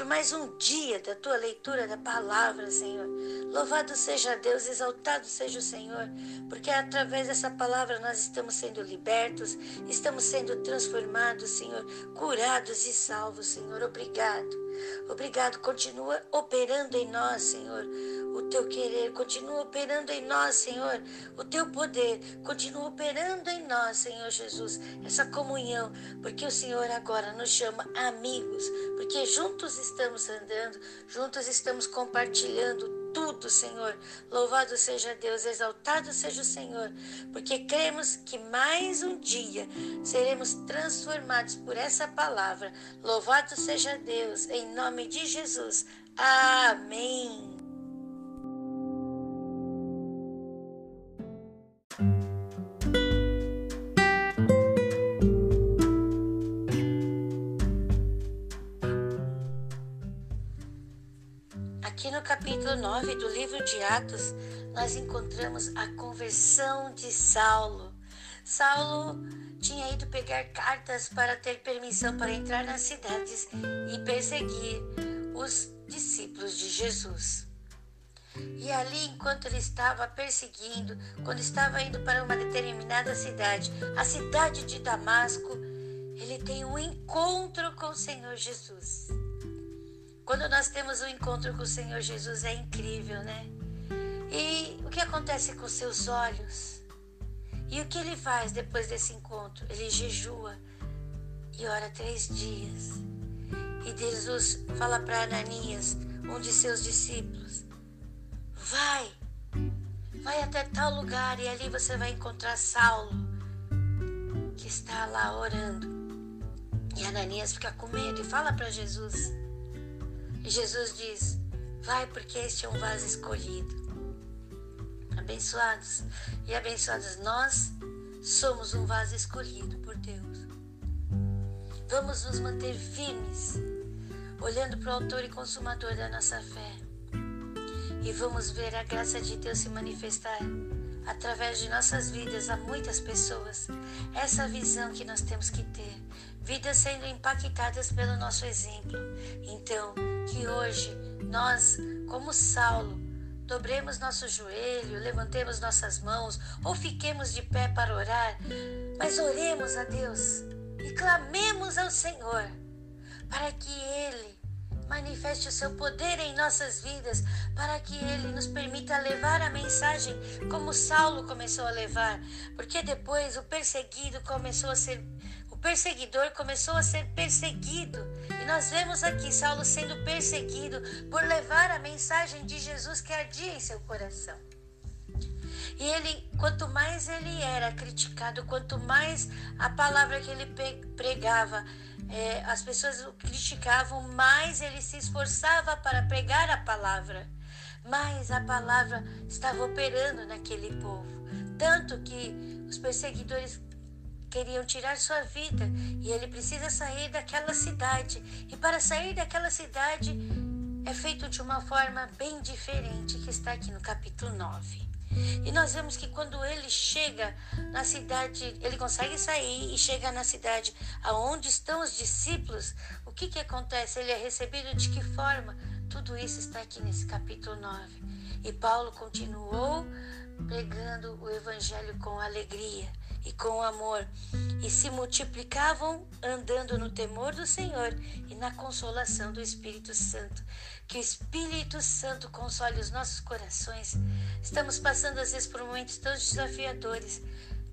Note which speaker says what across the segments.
Speaker 1: por mais um dia da tua leitura da palavra, Senhor. Louvado seja Deus, exaltado seja o Senhor, porque através dessa palavra nós estamos sendo libertos, estamos sendo transformados, Senhor, curados e salvos, Senhor. Obrigado. Obrigado. Continua operando em nós, Senhor, o teu querer. Continua operando em nós, Senhor, o teu poder. Continua operando em nós, Senhor Jesus, essa comunhão, porque o Senhor agora nos chama amigos, porque juntos estamos andando, juntos estamos compartilhando tudo, Senhor. Louvado seja Deus, exaltado seja o Senhor, porque cremos que mais um dia seremos transformados por essa palavra. Louvado seja Deus, em nome de Jesus. Amém. Capítulo 9 do livro de Atos, nós encontramos a conversão de Saulo. Saulo tinha ido pegar cartas para ter permissão para entrar nas cidades e perseguir os discípulos de Jesus. E ali, enquanto ele estava perseguindo, quando estava indo para uma determinada cidade, a cidade de Damasco, ele tem um encontro com o Senhor Jesus. Quando nós temos um encontro com o Senhor Jesus é incrível, né? E o que acontece com seus olhos? E o que ele faz depois desse encontro? Ele jejua e ora três dias. E Jesus fala para Ananias, um de seus discípulos: Vai, vai até tal lugar e ali você vai encontrar Saulo, que está lá orando. E Ananias fica com medo e fala para Jesus: e Jesus diz: Vai, porque este é um vaso escolhido. Abençoados e abençoadas, nós somos um vaso escolhido por Deus. Vamos nos manter firmes, olhando para o Autor e Consumador da nossa fé. E vamos ver a graça de Deus se manifestar através de nossas vidas a muitas pessoas. Essa visão que nós temos que ter vidas sendo impactadas pelo nosso exemplo. Então, que hoje nós, como Saulo, dobremos nosso joelho, levantemos nossas mãos ou fiquemos de pé para orar, mas oremos a Deus e clamemos ao Senhor para que Ele manifeste o seu poder em nossas vidas, para que Ele nos permita levar a mensagem como Saulo começou a levar, porque depois o perseguido começou a ser perseguidor começou a ser perseguido. E nós vemos aqui Saulo sendo perseguido por levar a mensagem de Jesus que ardia em seu coração. E ele, quanto mais ele era criticado, quanto mais a palavra que ele pregava, é, as pessoas o criticavam, mais ele se esforçava para pregar a palavra. Mais a palavra estava operando naquele povo. Tanto que os perseguidores queriam tirar sua vida e ele precisa sair daquela cidade. E para sair daquela cidade é feito de uma forma bem diferente que está aqui no capítulo 9. E nós vemos que quando ele chega na cidade, ele consegue sair e chega na cidade aonde estão os discípulos, o que, que acontece? Ele é recebido de que forma? Tudo isso está aqui nesse capítulo 9. E Paulo continuou pregando o evangelho com alegria e com amor, e se multiplicavam andando no temor do Senhor e na consolação do Espírito Santo. Que o Espírito Santo console os nossos corações. Estamos passando às vezes por momentos tão desafiadores.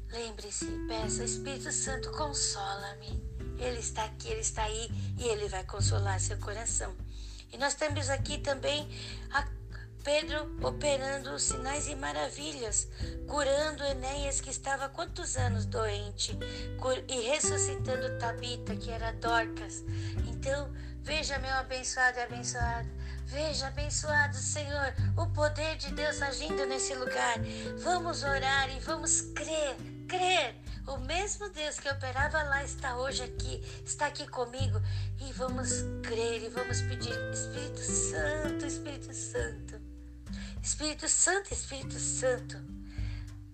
Speaker 1: Lembre-se, peça, Espírito Santo, consola-me. Ele está aqui, ele está aí e ele vai consolar seu coração. E nós temos aqui também a Pedro operando sinais e maravilhas, curando Enéas, que estava quantos anos doente, e ressuscitando Tabita, que era Dorcas. Então, veja, meu abençoado e abençoado. Veja, abençoado Senhor, o poder de Deus agindo nesse lugar. Vamos orar e vamos crer, crer. O mesmo Deus que operava lá está hoje aqui, está aqui comigo. E vamos crer e vamos pedir, Espírito Santo, Espírito Santo. Espírito Santo, Espírito Santo,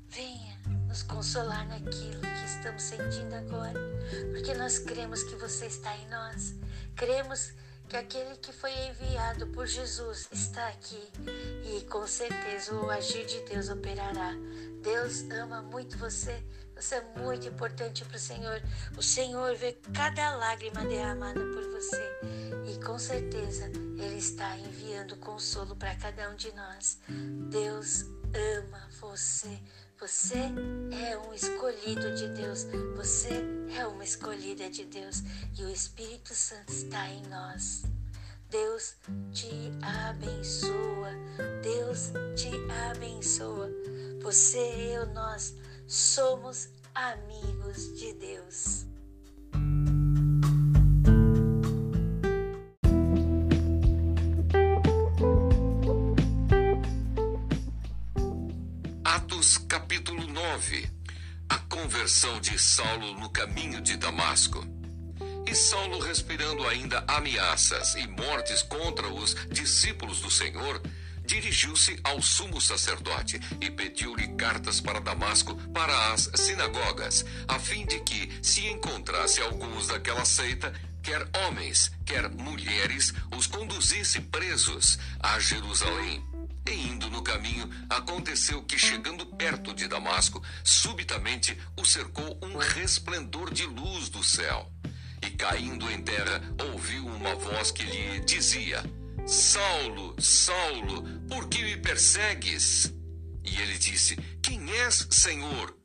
Speaker 1: venha nos consolar naquilo que estamos sentindo agora, porque nós cremos que você está em nós, cremos porque aquele que foi enviado por Jesus está aqui e com certeza o agir de Deus operará. Deus ama muito você, você é muito importante para o Senhor. O Senhor vê cada lágrima derramada por você e com certeza Ele está enviando consolo para cada um de nós. Deus ama você. Você é um escolhido de Deus. Você é uma escolhida de Deus. E o Espírito Santo está em nós. Deus te abençoa. Deus te abençoa. Você, eu, nós somos amigos de Deus.
Speaker 2: conversão de Saulo no caminho de Damasco. E Saulo, respirando ainda ameaças e mortes contra os discípulos do Senhor, dirigiu-se ao sumo sacerdote e pediu-lhe cartas para Damasco para as sinagogas, a fim de que, se encontrasse alguns daquela seita, quer homens, quer mulheres, os conduzisse presos a Jerusalém. E indo no caminho, aconteceu que, chegando perto de Damasco, subitamente o cercou um resplendor de luz do céu. E caindo em terra, ouviu uma voz que lhe dizia: Saulo, Saulo, por que me persegues? E ele disse: Quem és, Senhor?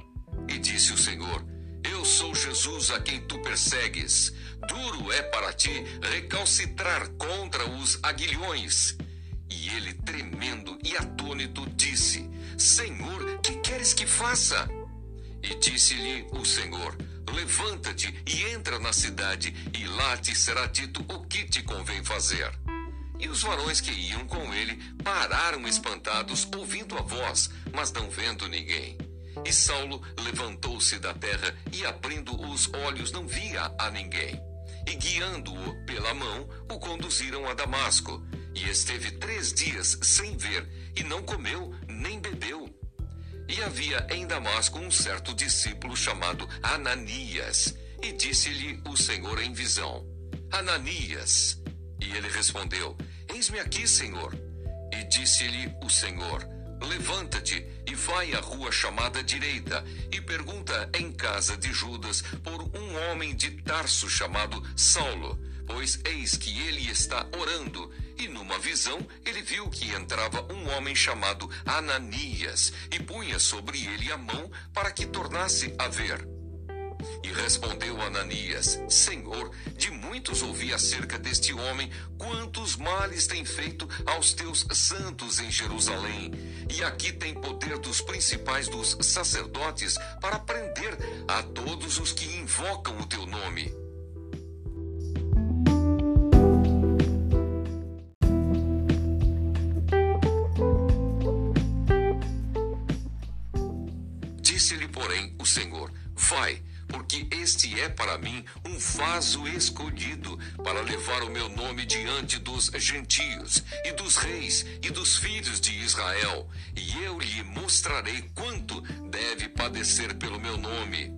Speaker 2: E disse o Senhor: Eu sou Jesus a quem tu persegues. Duro é para ti recalcitrar contra os aguilhões. E ele, tremendo e atônito, disse: Senhor, que queres que faça? E disse-lhe o Senhor: Levanta-te e entra na cidade, e lá te será dito o que te convém fazer. E os varões que iam com ele pararam espantados, ouvindo a voz, mas não vendo ninguém. E Saulo levantou-se da terra e, abrindo os olhos, não via a ninguém. E guiando-o pela mão, o conduziram a Damasco. E esteve três dias sem ver, e não comeu nem bebeu. E havia em Damasco um certo discípulo chamado Ananias, e disse-lhe o Senhor em visão: Ananias. E ele respondeu: Eis-me aqui, Senhor. E disse-lhe o Senhor: Levanta-te e vai à rua chamada direita e pergunta em casa de Judas por um homem de Tarso chamado Saulo, pois eis que ele está orando e numa visão, ele viu que entrava um homem chamado Ananias e punha sobre ele a mão para que tornasse a ver. E respondeu Ananias: Senhor, de muitos ouvi acerca deste homem, quantos males tem feito aos teus santos em Jerusalém. E aqui tem poder dos principais dos sacerdotes para prender a todos os que invocam o teu nome. Este é para mim um vaso escolhido para levar o meu nome diante dos gentios e dos reis e dos filhos de Israel, e eu lhe mostrarei quanto deve padecer pelo meu nome.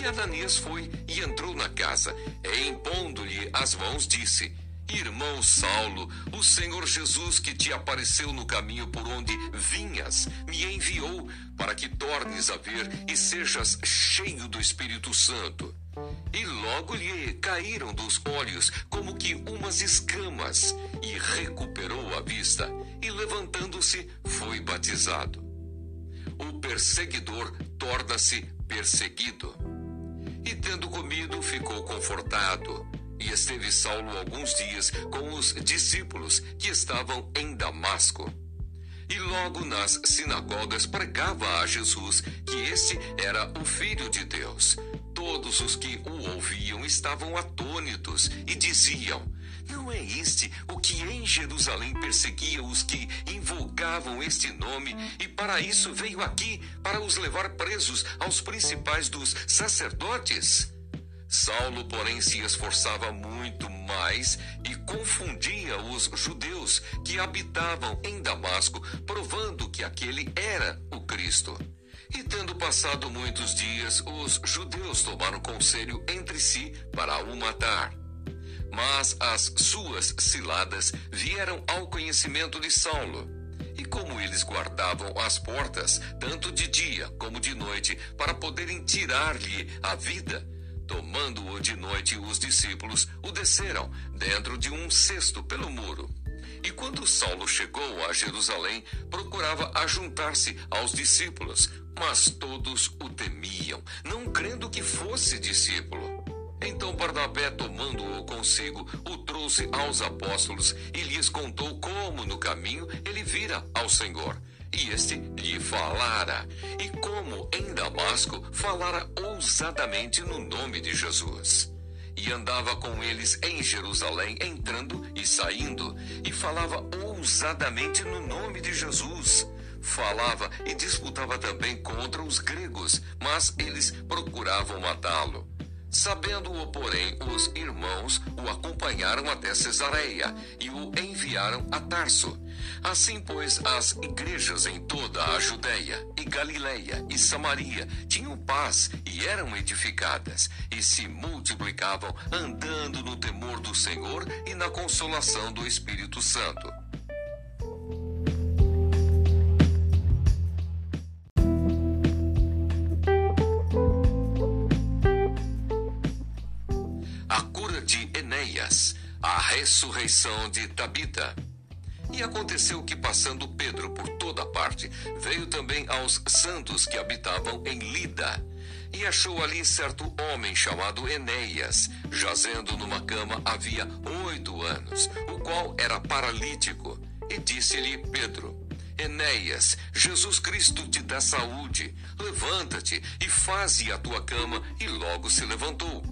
Speaker 2: E Ananias foi e entrou na casa, e impondo-lhe as mãos, disse: Irmão Saulo, o Senhor Jesus que te apareceu no caminho por onde vinhas, me enviou para que tornes a ver e sejas cheio do Espírito Santo. E logo lhe caíram dos olhos como que umas escamas, e recuperou a vista, e levantando-se, foi batizado. O perseguidor torna-se perseguido. E tendo comido, ficou confortado e esteve Saulo alguns dias com os discípulos que estavam em Damasco. E logo nas sinagogas pregava a Jesus que este era o Filho de Deus. Todos os que o ouviam estavam atônitos e diziam: Não é este o que em Jerusalém perseguia os que invocavam este nome e para isso veio aqui para os levar presos aos principais dos sacerdotes? Saulo, porém, se esforçava muito mais e confundia os judeus que habitavam em Damasco, provando que aquele era o Cristo. E tendo passado muitos dias, os judeus tomaram conselho entre si para o matar. Mas as suas ciladas vieram ao conhecimento de Saulo. E como eles guardavam as portas, tanto de dia como de noite, para poderem tirar-lhe a vida, tomando-o de noite, os discípulos o desceram dentro de um cesto pelo muro. E quando Saulo chegou a Jerusalém, procurava ajuntar-se aos discípulos, mas todos o temiam, não crendo que fosse discípulo. Então Barnabé, tomando-o consigo, o trouxe aos apóstolos e lhes contou como no caminho ele vira ao Senhor. E este lhe falara, e como em Damasco falara ousadamente no nome de Jesus. E andava com eles em Jerusalém, entrando e saindo, e falava ousadamente no nome de Jesus falava e disputava também contra os gregos, mas eles procuravam matá-lo. Sabendo-o, porém, os irmãos o acompanharam até Cesareia e o enviaram a Tarso. Assim, pois, as igrejas em toda a Judéia e Galiléia e Samaria tinham paz e eram edificadas, e se multiplicavam, andando no temor do Senhor e na consolação do Espírito Santo. a ressurreição de Tabita. E aconteceu que, passando Pedro por toda parte, veio também aos santos que habitavam em Lida. E achou ali certo homem chamado Enéas, jazendo numa cama havia oito anos, o qual era paralítico. E disse-lhe Pedro: Enéas, Jesus Cristo te dá saúde. Levanta-te e faze a tua cama. E logo se levantou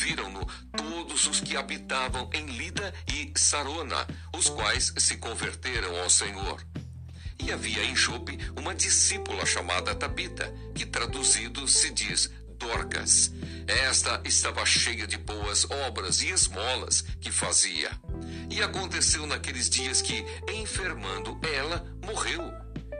Speaker 2: viram-no todos os que habitavam em Lida e Sarona, os quais se converteram ao Senhor. E havia em Jope uma discípula chamada Tabita, que traduzido se diz Dorcas. Esta estava cheia de boas obras e esmolas que fazia. E aconteceu naqueles dias que, enfermando ela, morreu.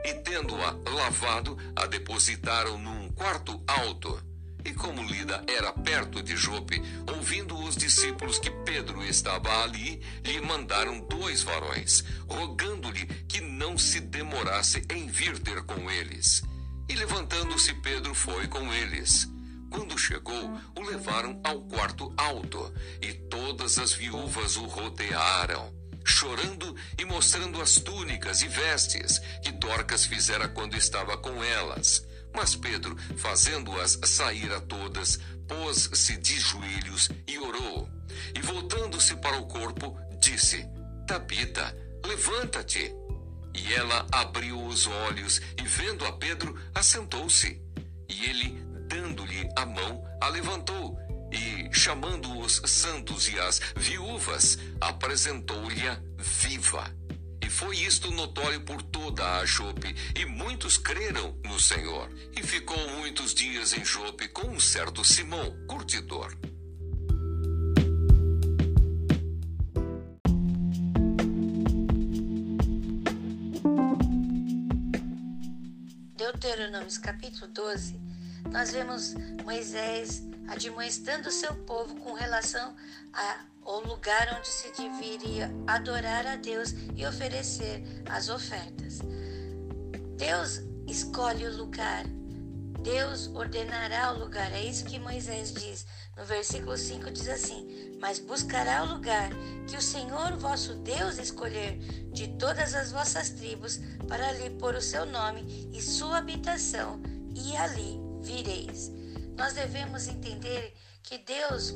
Speaker 2: E tendo-a lavado, a depositaram num quarto alto e como Lida era perto de Jope, ouvindo os discípulos que Pedro estava ali, lhe mandaram dois varões, rogando-lhe que não se demorasse em vir ter com eles. E levantando-se, Pedro foi com eles. Quando chegou, o levaram ao quarto alto, e todas as viúvas o rodearam, chorando e mostrando as túnicas e vestes que Dorcas fizera quando estava com elas. Mas Pedro, fazendo-as sair a todas, pôs-se de joelhos e orou. E voltando-se para o corpo, disse: Tabita, levanta-te. E ela abriu os olhos e, vendo a Pedro, assentou-se. E ele, dando-lhe a mão, a levantou e, chamando os santos e as viúvas, apresentou-lhe viva. Foi isto notório por toda a Jope, e muitos creram no Senhor. E ficou muitos dias em Jope com um certo Simão, curtidor.
Speaker 1: Deuteronômio capítulo 12, nós vemos Moisés admoestando seu povo com relação a o lugar onde se deveria adorar a Deus e oferecer as ofertas. Deus escolhe o lugar, Deus ordenará o lugar. É isso que Moisés diz. No versículo 5 diz assim: Mas buscará o lugar que o Senhor vosso Deus escolher de todas as vossas tribos, para ali pôr o seu nome e sua habitação, e ali vireis. Nós devemos entender que Deus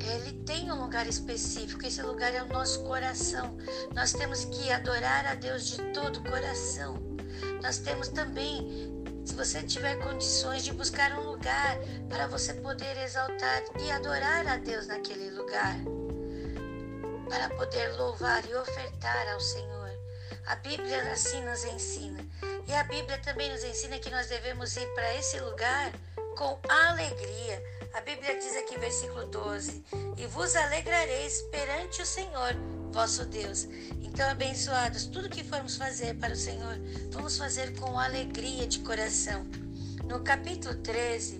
Speaker 1: ele tem um lugar específico, esse lugar é o nosso coração. Nós temos que adorar a Deus de todo o coração. Nós temos também, se você tiver condições de buscar um lugar para você poder exaltar e adorar a Deus naquele lugar, para poder louvar e ofertar ao Senhor. A Bíblia assim nos ensina. E a Bíblia também nos ensina que nós devemos ir para esse lugar com alegria a Bíblia diz aqui, versículo 12: E vos alegrareis perante o Senhor, vosso Deus. Então, abençoados, tudo que formos fazer para o Senhor, vamos fazer com alegria de coração. No capítulo 13,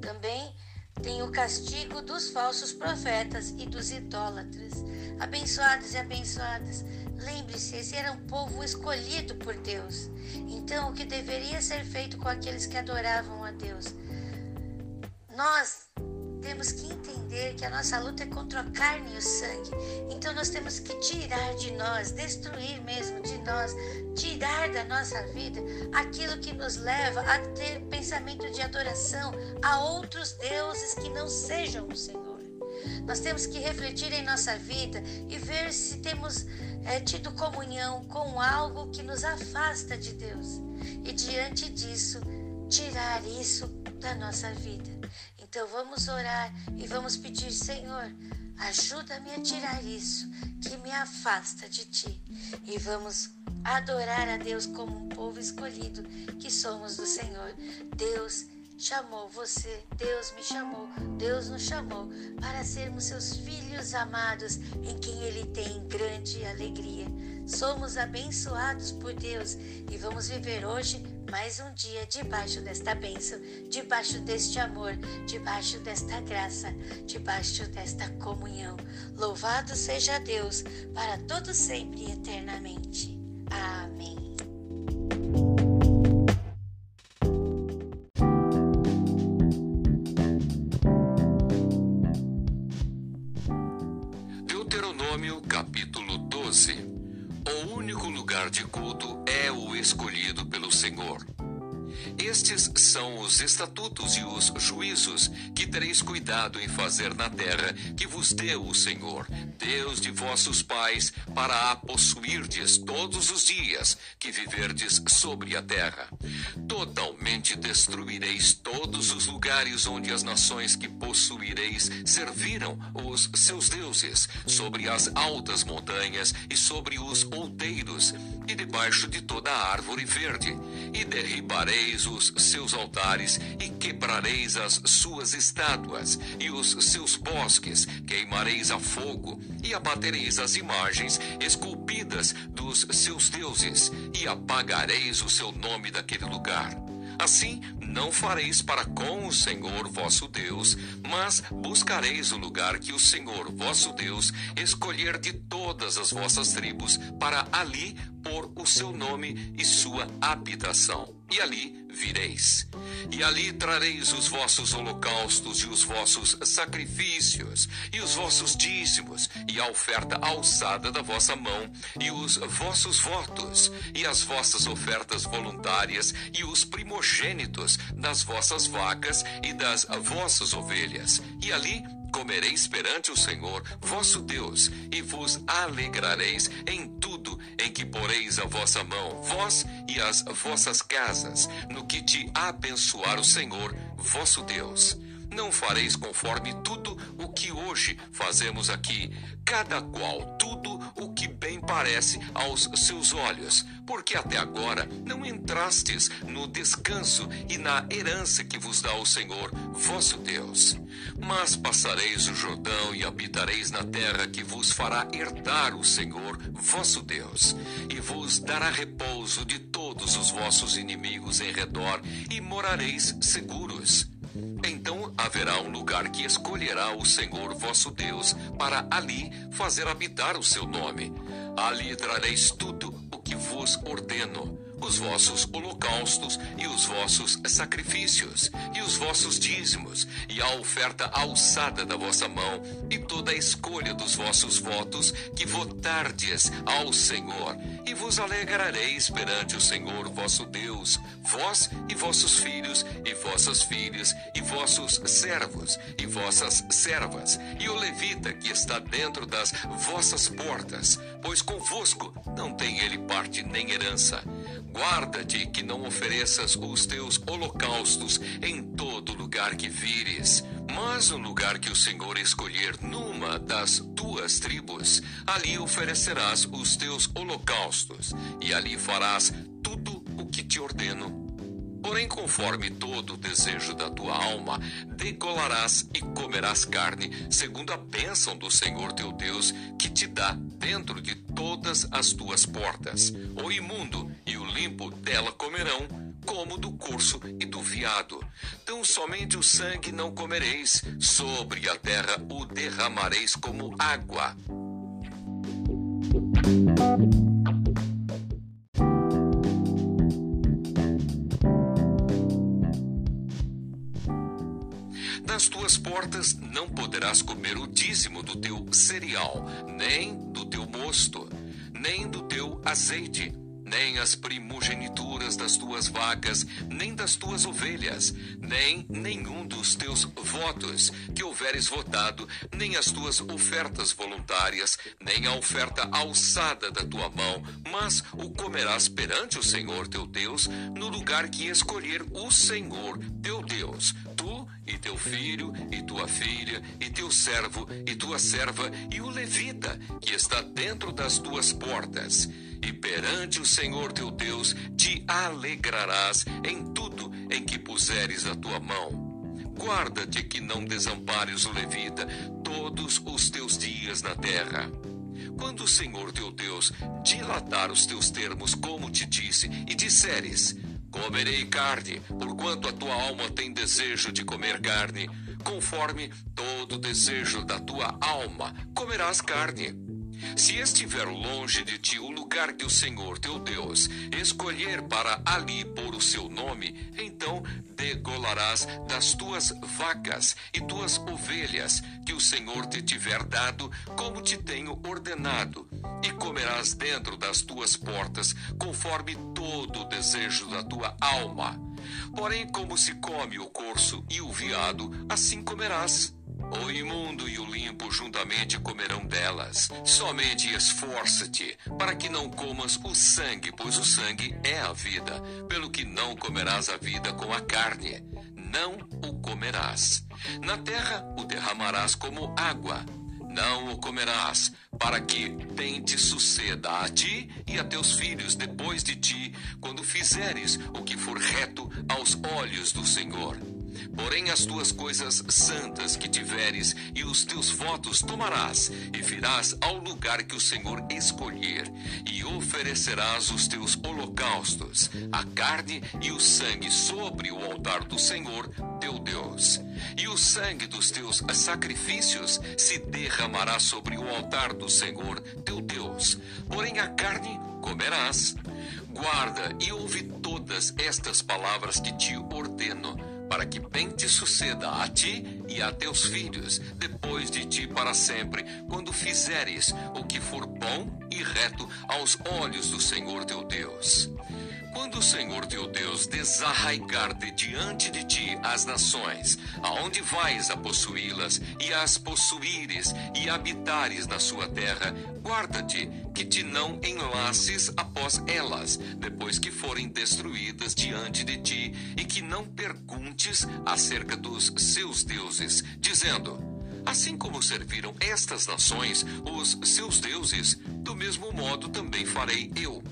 Speaker 1: também tem o castigo dos falsos profetas e dos idólatras. Abençoados e abençoadas, lembre-se, esse era um povo escolhido por Deus. Então, o que deveria ser feito com aqueles que adoravam a Deus? Nós temos que entender que a nossa luta é contra a carne e o sangue. Então nós temos que tirar de nós, destruir mesmo de nós, tirar da nossa vida aquilo que nos leva a ter pensamento de adoração a outros deuses que não sejam o Senhor. Nós temos que refletir em nossa vida e ver se temos é, tido comunhão com algo que nos afasta de Deus. E diante disso, tirar isso da nossa vida. Então vamos orar e vamos pedir, Senhor, ajuda-me a tirar isso que me afasta de ti. E vamos adorar a Deus como um povo escolhido que somos do Senhor. Deus chamou você, Deus me chamou, Deus nos chamou para sermos seus filhos amados em quem Ele tem grande alegria. Somos abençoados por Deus e vamos viver hoje mais um dia debaixo desta bênção, debaixo deste amor, debaixo desta graça, debaixo desta comunhão. Louvado seja Deus para todo sempre e eternamente. Amém.
Speaker 2: São os estatutos e os juízos que tereis cuidado em fazer na terra que vos deu o Senhor, Deus de vossos pais, para a possuirdes todos os dias que viverdes sobre a terra. Totalmente destruireis todos os lugares onde as nações que possuireis serviram os seus deuses, sobre as altas montanhas e sobre os outeiros, e debaixo de toda árvore verde, e derribareis os seus altares, e quebrareis as suas estátuas, e os seus bosques queimareis a fogo, e abatereis as imagens esculpidas dos seus deuses, e apagareis o seu nome daquele lugar. Assim, não fareis para com o Senhor vosso Deus, mas buscareis o lugar que o Senhor vosso Deus escolher de todas as vossas tribos, para ali pôr o seu nome e sua habitação. E ali vireis. E ali trareis os vossos holocaustos e os vossos sacrifícios, e os vossos dízimos, e a oferta alçada da vossa mão, e os vossos votos, e as vossas ofertas voluntárias, e os primogênitos das vossas vacas e das vossas ovelhas. E ali comereis perante o Senhor vosso Deus, e vos alegrareis em tudo em que poreis a vossa mão, vós e as vossas casas, no que te abençoar o Senhor vosso Deus. Não fareis conforme tudo o que hoje fazemos aqui, cada qual tudo o que bem parece aos seus olhos, porque até agora não entrastes no descanso e na herança que vos dá o Senhor vosso Deus. Mas passareis o Jordão e habitareis na terra que vos fará herdar o Senhor vosso Deus, e vos dará repouso de todos os vossos inimigos em redor, e morareis seguros. Então haverá um lugar que escolherá o Senhor vosso Deus para ali fazer habitar o seu nome. Ali trareis tudo o que vos ordeno os vossos holocaustos e os vossos sacrifícios, e os vossos dízimos, e a oferta alçada da vossa mão, e toda a escolha dos vossos votos que votardes ao Senhor, e vos alegrareis perante o Senhor vosso Deus, vós e vossos filhos, e vossas filhas, e vossos servos, e vossas servas, e o levita que está dentro das vossas portas, pois convosco não tem ele parte nem herança Guarda-te que não ofereças os teus holocaustos em todo lugar que vires, mas no lugar que o Senhor escolher numa das tuas tribos, ali oferecerás os holocaustos holocaustos, e ali farás tudo o que te ordeno. Porém, conforme todo o desejo da tua alma, degolarás e comerás carne, segundo a bênção do Senhor teu Deus, que te dá dentro de todas as tuas portas. O imundo e o limpo dela comerão, como do corso e do veado. Tão somente o sangue não comereis, sobre a terra o derramareis como água. Poderás comer o dízimo do teu cereal, nem do teu mosto, nem do teu azeite nem as primogenituras das tuas vacas, nem das tuas ovelhas, nem nenhum dos teus votos que houveres votado, nem as tuas ofertas voluntárias, nem a oferta alçada da tua mão, mas o comerás perante o Senhor teu Deus, no lugar que escolher o Senhor teu Deus, e teu filho, e tua filha, e teu servo, e tua serva, e o levita, que está dentro das tuas portas e perante o Senhor teu Deus te alegrarás em tudo em que puseres a tua mão. Guarda-te que não desampares o levita todos os teus dias na terra. Quando o Senhor teu Deus dilatar os teus termos, como te disse, e disseres: Comerei carne, porquanto a tua alma tem desejo de comer carne, conforme todo desejo da tua alma, comerás carne. Se estiver longe de ti o lugar que o Senhor teu Deus escolher para ali pôr o seu nome, então degolarás das tuas vacas e tuas ovelhas que o Senhor te tiver dado, como te tenho ordenado, e comerás dentro das tuas portas, conforme todo o desejo da tua alma. Porém, como se come o corso e o veado, assim comerás. O imundo e o limpo juntamente comerão delas. Somente esforça-te para que não comas o sangue, pois o sangue é a vida. Pelo que não comerás a vida com a carne, não o comerás. Na terra o derramarás como água. Não o comerás, para que bem te suceda a ti e a teus filhos depois de ti, quando fizeres o que for reto aos olhos do Senhor Porém, as tuas coisas santas que tiveres e os teus votos tomarás, e virás ao lugar que o Senhor escolher, e oferecerás os teus holocaustos, a carne e o sangue sobre o altar do Senhor teu Deus. E o sangue dos teus sacrifícios se derramará sobre o altar do Senhor teu Deus. Porém, a carne comerás. Guarda e ouve todas estas palavras que te ordeno para que bem te suceda a ti e a teus filhos, depois de ti para sempre, quando fizeres o que for bom e reto aos olhos do Senhor teu Deus. Quando o Senhor teu Deus desarraigar de diante de ti as nações, aonde vais a possuí-las, e as possuíres e habitares na sua terra, guarda-te que te não enlaces após elas, depois que forem destruídas diante de ti, e que não perguntes acerca dos seus deuses, dizendo: Assim como serviram estas nações os seus deuses, do mesmo modo também farei eu.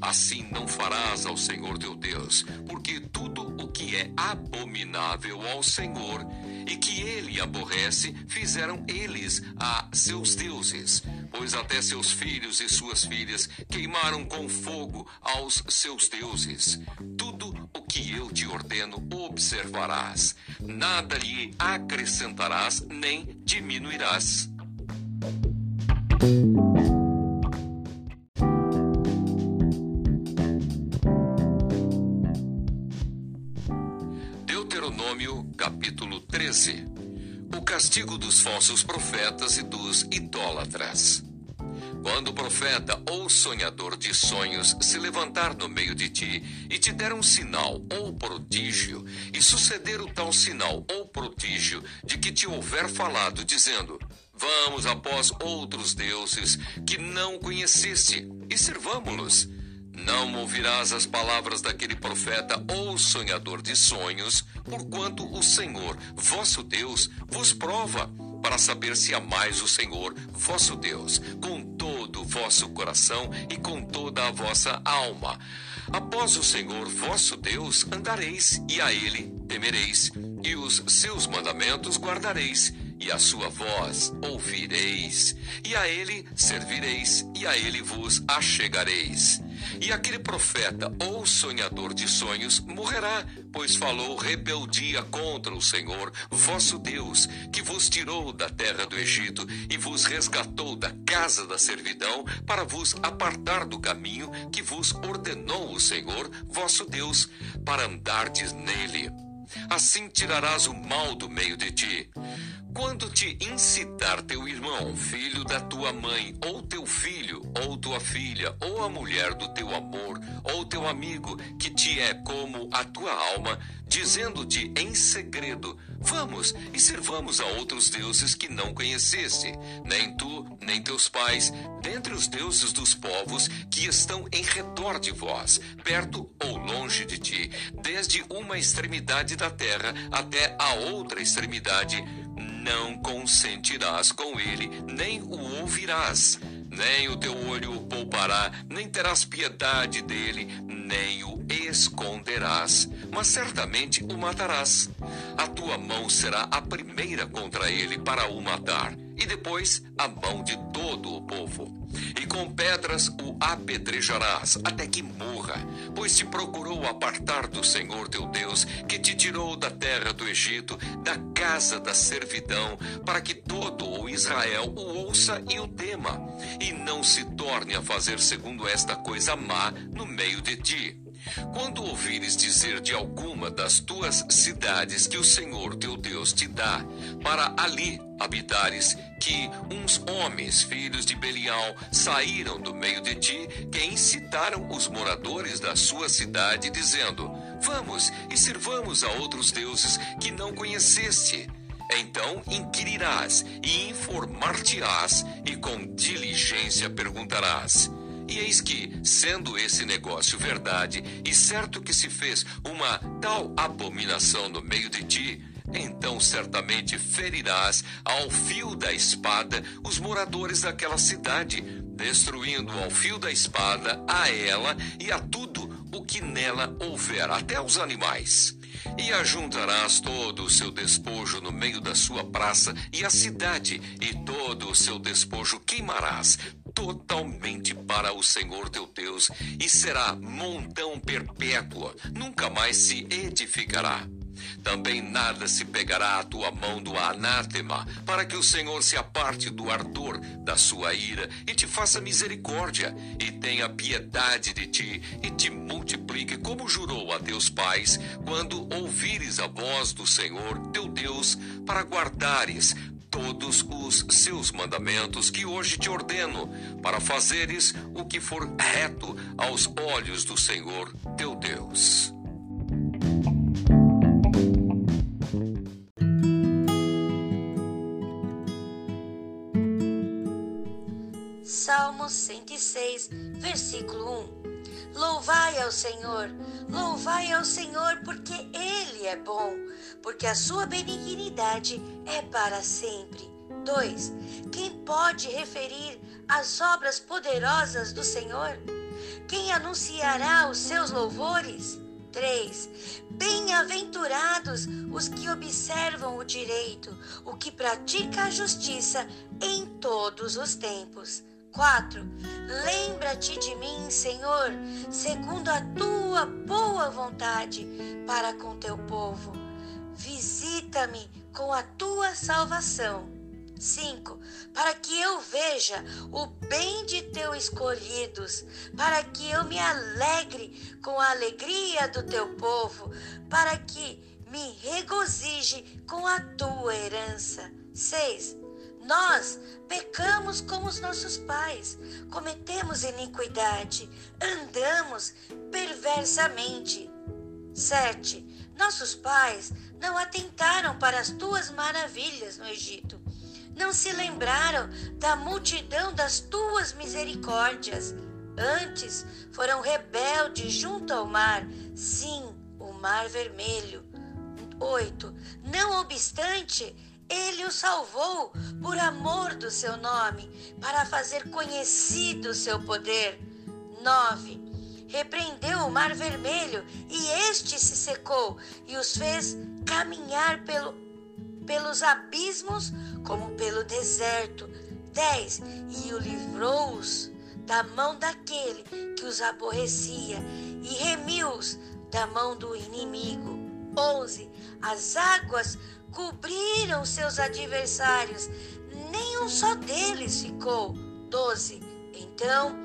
Speaker 2: Assim não farás ao Senhor teu Deus, porque tudo o que é abominável ao Senhor e que ele aborrece, fizeram eles a seus deuses, pois até seus filhos e suas filhas queimaram com fogo aos seus deuses. Tudo te ordeno observarás, nada lhe acrescentarás nem diminuirás. Deuteronômio capítulo 13 O castigo dos falsos profetas e dos idólatras. Quando o profeta ou sonhador de sonhos se levantar no meio de ti e te der um sinal ou prodígio, e suceder o tal sinal ou prodígio de que te houver falado, dizendo: Vamos após outros deuses que não conheceste e servamo-los. Não ouvirás as palavras daquele profeta ou sonhador de sonhos, porquanto o Senhor, vosso Deus, vos prova para saber se amais o Senhor, vosso Deus, com todo o vosso coração e com toda a vossa alma. Após o Senhor, vosso Deus, andareis e a ele temereis, e os seus mandamentos guardareis, e a sua voz ouvireis, e a ele servireis, e a ele vos achegareis E aquele profeta ou sonhador de sonhos morrerá, pois falou rebeldia contra o Senhor, vosso Deus, que vos tirou da terra do Egito e vos resgatou da casa da servidão, para vos apartar do caminho que vos ordenou o Senhor, vosso Deus, para andardes nele. Assim tirarás o mal do meio de ti. Quando te incitar teu irmão, filho da tua mãe, ou teu filho, ou tua filha, ou a mulher do teu amor, ou teu amigo, que te é como a tua alma, dizendo-te em segredo: Vamos e servamos a outros deuses que não conheceste, nem tu, nem teus pais, dentre os deuses dos povos que estão em redor de vós, perto ou longe de ti, desde uma extremidade da terra até a outra extremidade não consentirás com ele, nem o ouvirás, nem o teu olho o poupará, nem terás piedade dele, nem o esconderás, mas certamente o matarás. A tua mão será a primeira contra ele para o matar, e depois a mão de todo o povo e com pedras o apedrejarás até que morra, pois te procurou apartar do Senhor teu Deus, que te tirou da terra do Egito, da casa da servidão, para que todo o Israel o ouça e o tema, e não se torne a fazer segundo esta coisa má no meio de ti. Quando ouvires dizer de alguma das tuas cidades que o Senhor teu Deus te dá, para ali habitares, que uns homens, filhos de Belial, saíram do meio de ti, que incitaram os moradores da sua cidade, dizendo: Vamos e sirvamos a outros deuses que não conheceste. Então inquirirás e informar-te-ás, e com diligência perguntarás e eis que, sendo esse negócio verdade, e certo que se fez uma tal abominação no meio de ti, então certamente ferirás ao fio da espada os moradores daquela cidade, destruindo ao fio da espada a ela e a tudo o que nela houver, até os animais. E ajuntarás todo o seu despojo no meio da sua praça e a cidade, e todo o seu despojo queimarás, totalmente para o Senhor teu Deus, e será montão perpétuo, nunca mais se edificará. Também nada se pegará à tua mão do anátema, para que o Senhor se aparte do ardor da sua ira e te faça misericórdia, e tenha piedade de ti, e te multiplique, como jurou a teus pais, quando ouvires a voz do Senhor teu Deus, para guardares todos os seus mandamentos que hoje te ordeno, para fazeres o que for reto aos olhos do Senhor teu Deus.
Speaker 1: Salmo 106, versículo 1. Louvai ao Senhor, louvai ao Senhor, porque Ele é bom, porque a sua benignidade é para sempre. 2. Quem pode referir as obras poderosas do Senhor? Quem anunciará os seus louvores? 3. Bem-aventurados os que observam o direito, o que pratica a justiça em todos os tempos. 4. Lembra-te de mim, Senhor, segundo a tua boa vontade para com teu povo. Visita-me com a tua salvação. 5. Para que eu veja o bem de teus escolhidos, para que eu me alegre com a alegria do teu povo, para que me regozije com a tua herança. 6 nós pecamos como os nossos pais, cometemos iniquidade, andamos perversamente. 7. Nossos pais não atentaram para as tuas maravilhas no Egito. Não se lembraram da multidão das tuas misericórdias. Antes foram rebeldes junto ao mar, sim, o mar vermelho. 8. Não obstante, ele o salvou por amor do seu nome, para fazer conhecido o seu poder. 9. Repreendeu o mar vermelho e este se secou e os fez caminhar pelo, pelos abismos como pelo deserto. 10. E o livrou-os da mão daquele que os aborrecia e remiu-os da mão do inimigo. 11. As águas cobriram seus adversários, nem um só deles ficou. 12. Então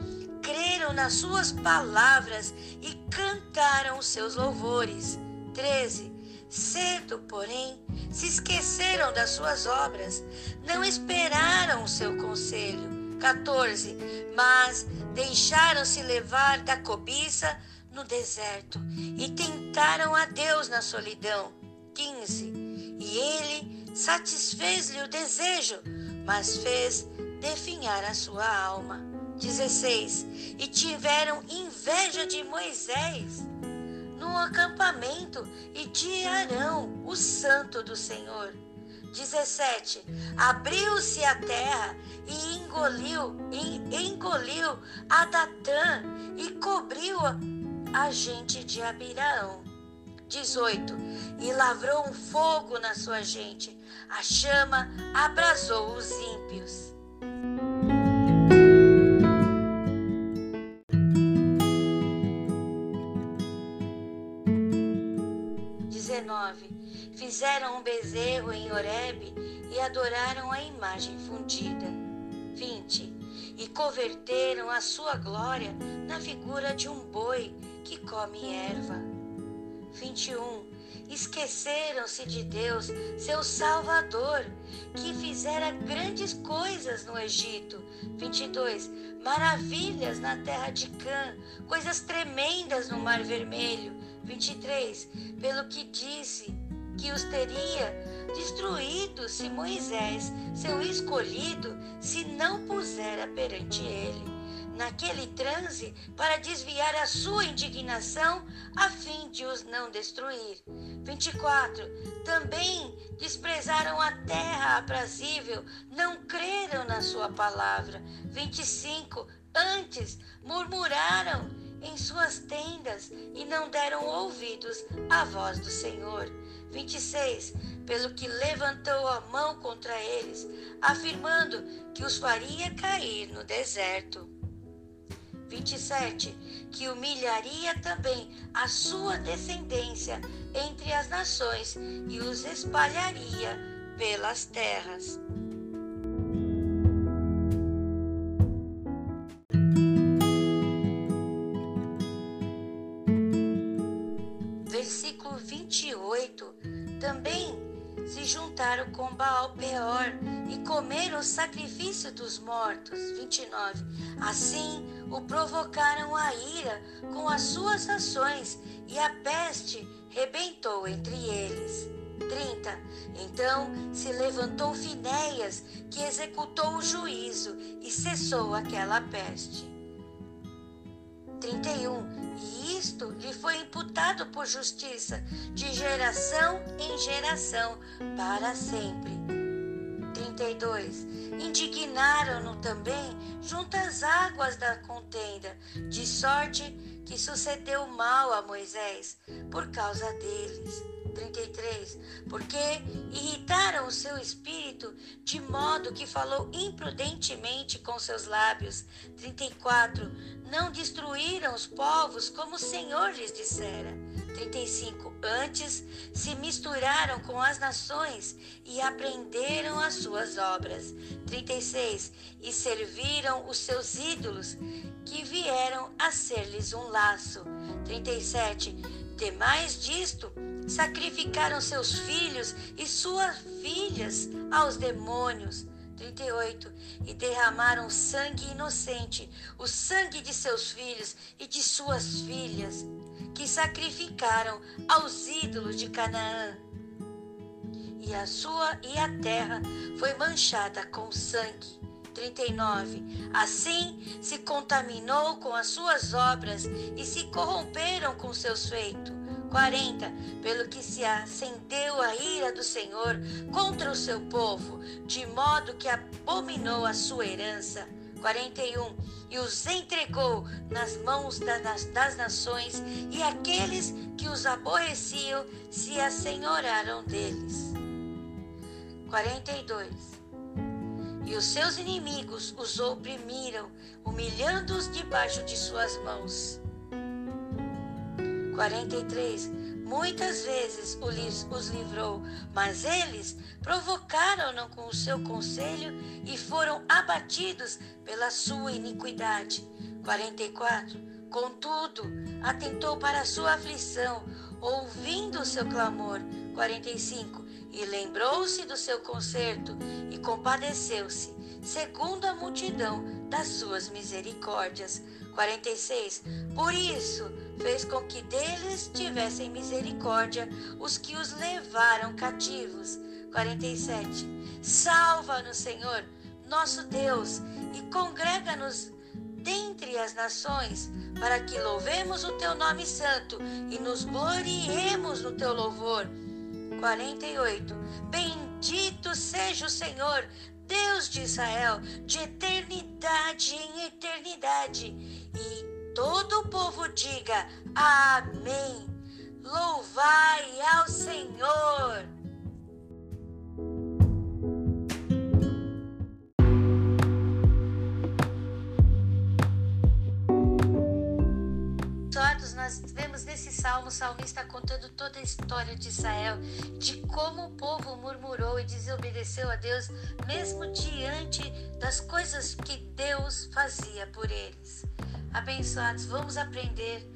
Speaker 1: creram nas suas palavras e cantaram seus louvores. 13. Cedo, porém, se esqueceram das suas obras, não esperaram o seu conselho. 14. Mas deixaram-se levar da cobiça no deserto e tentaram a Deus na solidão. 15. E ele satisfez-lhe o desejo, mas fez definhar a sua alma. 16. E tiveram inveja de Moisés no acampamento e de Arão, o santo do Senhor. 17. Abriu-se a terra e engoliu, engoliu a Datã e cobriu a gente de Abiraão. 18. E lavrou um fogo na sua gente, a chama abrasou os ímpios. 19. Fizeram um bezerro em Horebe e adoraram a imagem fundida. 20. E converteram a sua glória na figura de um boi que come erva. 21. Esqueceram-se de Deus, seu Salvador, que fizera grandes coisas no Egito. 22. Maravilhas na terra de Cã, coisas tremendas no Mar Vermelho. 23. Pelo que disse que os teria destruído se Moisés, seu escolhido, se não pusera perante ele naquele transe para desviar a sua indignação a fim de os não destruir. 24. Também desprezaram a terra aprazível, não creram na sua palavra. 25. Antes murmuraram em suas tendas e não deram ouvidos à voz do Senhor. 26. Pelo que levantou a mão contra eles, afirmando que os faria cair no deserto. 27. Que humilharia também a sua descendência entre as nações e os espalharia pelas terras. Versículo 28 também se juntaram com Baal Peor comeram o sacrifício dos mortos. 29. Assim o provocaram a ira com as suas ações e a peste rebentou entre eles. 30. Então se levantou Finéias, que executou o juízo e cessou aquela peste. 31. E isto lhe foi imputado por justiça, de geração em geração, para sempre. 32. Indignaram-no também junto às águas da contenda, de sorte que sucedeu mal a Moisés por causa deles. 33. Porque irritaram o seu espírito de modo que falou imprudentemente com seus lábios. 34. Não destruíram os povos como o Senhor lhes dissera. 35. Antes se misturaram com as nações e aprenderam as suas obras. 36. E serviram os seus ídolos, que vieram a ser-lhes um laço. 37. Demais disto, sacrificaram seus filhos e suas filhas aos demônios. 38. E derramaram sangue inocente, o sangue de seus filhos e de suas filhas, que sacrificaram aos ídolos de Canaã. E a sua e a terra foi manchada com sangue. 39. Assim se contaminou com as suas obras e se corromperam com seus feitos. 40. Pelo que se acendeu a ira do Senhor contra o seu povo, de modo que abominou a sua herança. 41. E os entregou nas mãos das, das nações, e aqueles que os aborreciam se assenhoraram deles. 42. e os seus inimigos os oprimiram, humilhando-os debaixo de suas mãos. 43. Muitas vezes os livrou, mas eles provocaram-no com o seu conselho e foram abatidos pela sua iniquidade. 44. Contudo, atentou para a sua aflição, ouvindo o seu clamor. 45. E lembrou-se do seu conserto e compadeceu-se, segundo a multidão das suas misericórdias. 46. Por isso fez com que deles tivessem misericórdia os que os levaram cativos. 47. Salva-nos, Senhor, nosso Deus, e congrega-nos dentre as nações, para que louvemos o teu nome santo e nos gloriemos no teu louvor. 48. Bendito seja o Senhor, Deus de Israel, de eternidade em eternidade. E todo o povo diga: Amém. Louvai ao Senhor. nós vemos nesse salmo o salmista contando toda a história de Israel, de como o povo murmurou e desobedeceu a Deus, mesmo diante das coisas que Deus fazia por eles. Abençoados, vamos aprender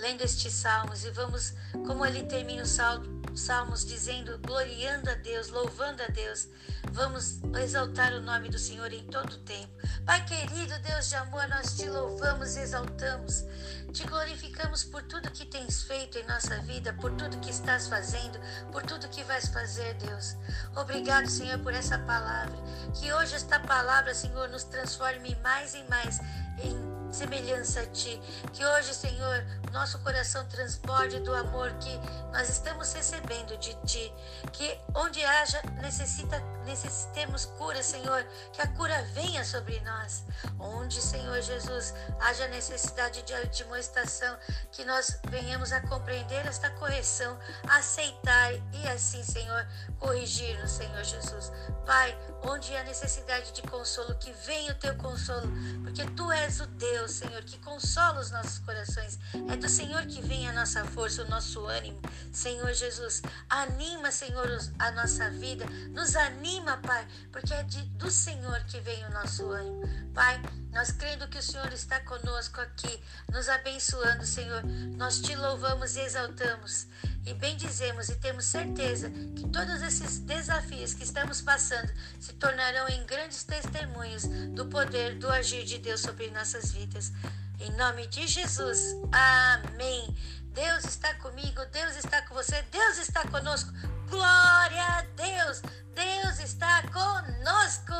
Speaker 1: lendo estes salmos e vamos, como ele termina o salmo, salmos dizendo, gloriando a Deus, louvando a Deus. Vamos exaltar o nome do Senhor em todo o tempo. Pai querido, Deus de amor, nós te louvamos exaltamos. Te glorificamos por tudo que tens feito em nossa vida, por tudo que estás fazendo, por tudo que vais fazer, Deus. Obrigado, Senhor, por essa palavra. Que hoje esta palavra, Senhor, nos transforme mais e mais em semelhança a Ti. Que hoje, Senhor, nosso coração transborde do amor que nós estamos recebendo de Ti. Que onde haja necessita, necessitemos cura, Senhor, que a cura venha sobre nós. Onde, Senhor Jesus, haja necessidade de admoestação, que nós venhamos a compreender esta correção, aceitar e assim, Senhor, corrigir-nos, Senhor Jesus. Pai, onde há necessidade de consolo, que venha o Teu consolo, porque Tu és o Deus Deus, Senhor, que consola os nossos corações. É do Senhor que vem a nossa força, o nosso ânimo. Senhor Jesus, anima, Senhor, a nossa vida. Nos anima, Pai, porque é de, do Senhor que vem o nosso ânimo. Pai, nós crendo que o Senhor está conosco aqui, nos abençoando, Senhor. Nós te louvamos e exaltamos e bendizemos e temos certeza que todos esses desafios que estamos passando se tornarão em grandes testemunhos do poder do agir de Deus sobre nossas vidas. Em nome de Jesus. Amém. Deus está comigo, Deus está com você, Deus está conosco. Glória a Deus! Deus está conosco!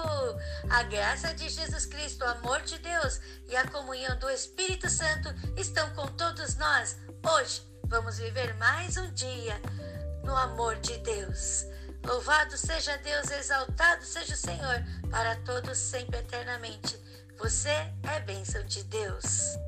Speaker 1: A graça de Jesus Cristo, o amor de Deus e a comunhão do Espírito Santo estão com todos nós hoje Vamos viver mais um dia no amor de Deus. Louvado seja Deus, exaltado seja o Senhor, para todos sempre eternamente. Você é bênção de Deus.